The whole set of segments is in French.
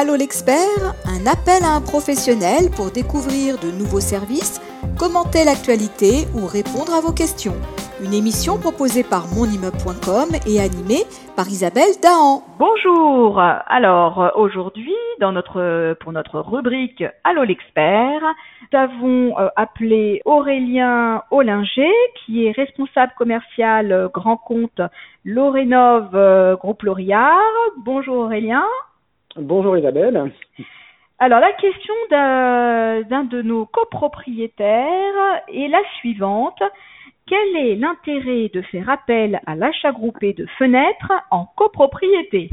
Allô l'expert, un appel à un professionnel pour découvrir de nouveaux services, commenter l'actualité ou répondre à vos questions. Une émission proposée par monimmeuble.com et animée par Isabelle Dahan. Bonjour. Alors aujourd'hui, dans notre pour notre rubrique Allô l'expert, nous avons euh, appelé Aurélien Ollinger, qui est responsable commercial euh, grand compte Lorénov euh, Groupe Loriard. Bonjour Aurélien. Bonjour Isabelle. Alors la question d'un de nos copropriétaires est la suivante. Quel est l'intérêt de faire appel à l'achat groupé de fenêtres en copropriété?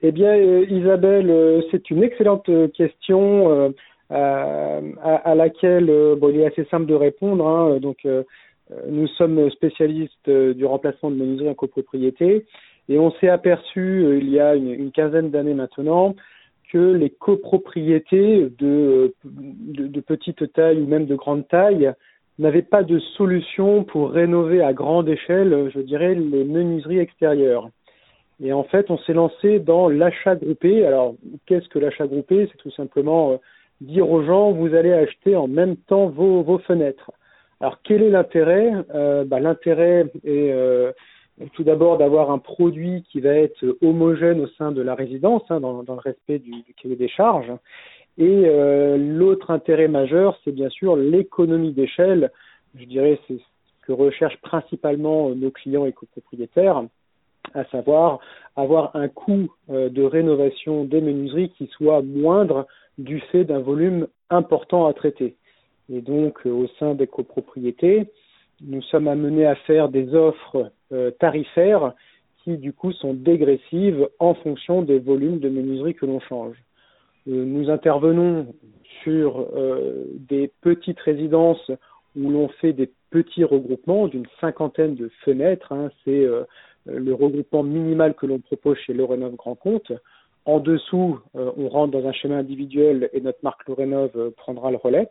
Eh bien euh, Isabelle, euh, c'est une excellente question euh, à, laquelle il est assez simple de répondre. Hein. Donc nous sommes spécialistes du remplacement de menuiserie en copropriété. Et on s'est aperçu euh, il y a une, quinzaine d'années maintenant que les copropriétés de, de, petite taille ou même de grande taille n'avaient pas de solution pour rénover à grande échelle, je dirais, les menuiseries extérieures. Et en fait, on s'est lancé dans l'achat groupé. Alors, qu'est-ce que l'achat groupé? C'est tout simplement euh, dire aux gens, vous allez acheter en même temps vos, fenêtres. Alors, quel est l'intérêt? Euh, bah, L'intérêt est tout d'abord d'avoir un produit qui va être homogène au sein de la résidence, hein, dans, le respect du, cahier des charges. Et euh, l'autre intérêt majeur, c'est bien sûr l'économie d'échelle. Je dirais c'est ce que recherchent principalement nos clients et copropriétaires, à savoir avoir un coût euh, de rénovation des menuiseries qui soit moindre du fait d'un volume important à traiter. Et donc, euh, au sein des copropriétés, nous sommes amenés à faire des offres euh, tarifaires qui du coup sont dégressives en fonction des volumes de menuiserie que l'on change. Euh, nous intervenons sur euh, des petites résidences où l'on fait des petits regroupements d'une cinquantaine de fenêtres. Hein, c'est le regroupement minimal que l'on propose chez Lorenov Grand Compte. En dessous, on rentre dans un schéma individuel et notre marque Lorenov prendra le relais.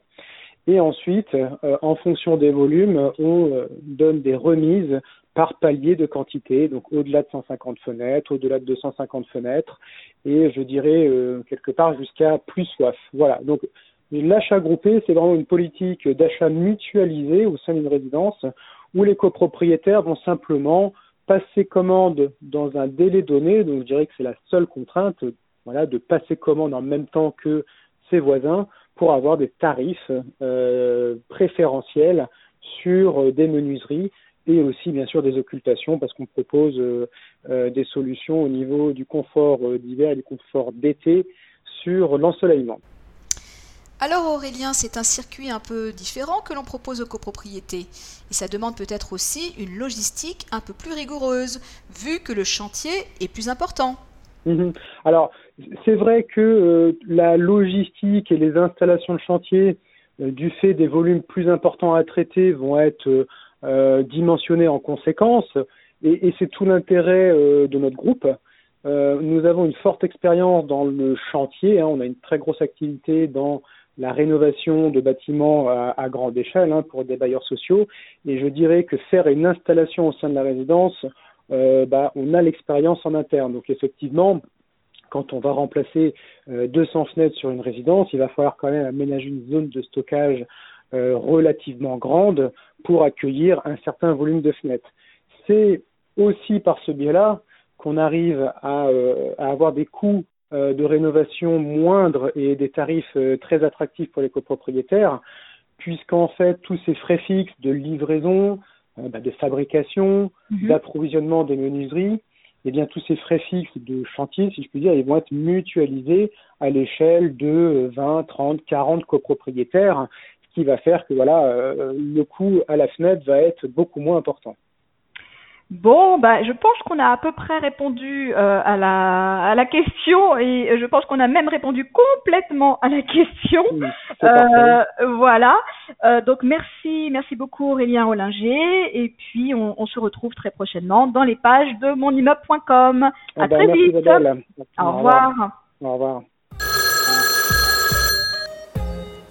Et ensuite, euh, en fonction des volumes, on euh, donne des remises par palier de quantité, donc au-delà de 150 fenêtres, au-delà de 250 fenêtres, et je dirais euh, quelque part jusqu'à plus soif. Voilà. Donc l'achat groupé, c'est vraiment une politique d'achat mutualisé au sein d'une résidence où les copropriétaires vont simplement passer commande dans un délai donné. Donc je dirais que c'est la seule contrainte, voilà, de passer commande en même temps que ses voisins pour avoir des tarifs euh, préférentiels sur euh, des menuiseries et aussi bien sûr des occultations parce qu'on propose euh, des solutions au niveau du confort d'hiver et du confort d'été sur l'ensoleillement. Alors Aurélien, c'est un circuit un peu différent que l'on propose aux copropriétés et ça demande peut-être aussi une logistique un peu plus rigoureuse vu que le chantier est plus important. Mhm. Alors, c'est vrai que euh, la logistique et les installations de chantier, euh, du fait des volumes plus importants à traiter, vont être euh, dimensionnées en conséquence, et, c'est tout l'intérêt de notre groupe. nous avons une forte expérience dans le chantier, hein, on a une très grosse activité dans la rénovation de bâtiments à, grande échelle hein, pour des bailleurs sociaux, et je dirais que faire une installation au sein de la résidence, euh, bah, on a l'expérience en interne. Donc effectivement, quand on va remplacer 200 euh, fenêtres sur une résidence, il va falloir quand même aménager une zone de stockage euh, relativement grande pour accueillir un certain volume de fenêtres. C'est aussi par ce biais-là qu'on arrive à, avoir des coûts de rénovation moindres et des tarifs très attractifs pour les copropriétaires, puisqu'en fait tous ces frais fixes de livraison, euh, bah, de fabrication, mhm. d'approvisionnement des menuiseries, eh bien tous ces frais fixes de chantier, si je puis dire, ils vont être mutualisés à l'échelle de 20, 30, 40 copropriétaires, ce qui va faire que voilà, euh, le coût à la fenêtre va être beaucoup moins important. Bon, bah, je pense qu'on a à peu près répondu euh, à, la, à la question et je pense qu'on a même répondu complètement à la question. euh, voilà. Euh, donc merci, merci beaucoup Aurélien Ollinger et puis on, on, se retrouve très prochainement dans les pages de monimmeuble.com. À ah très vite. Au, revoir. Au revoir.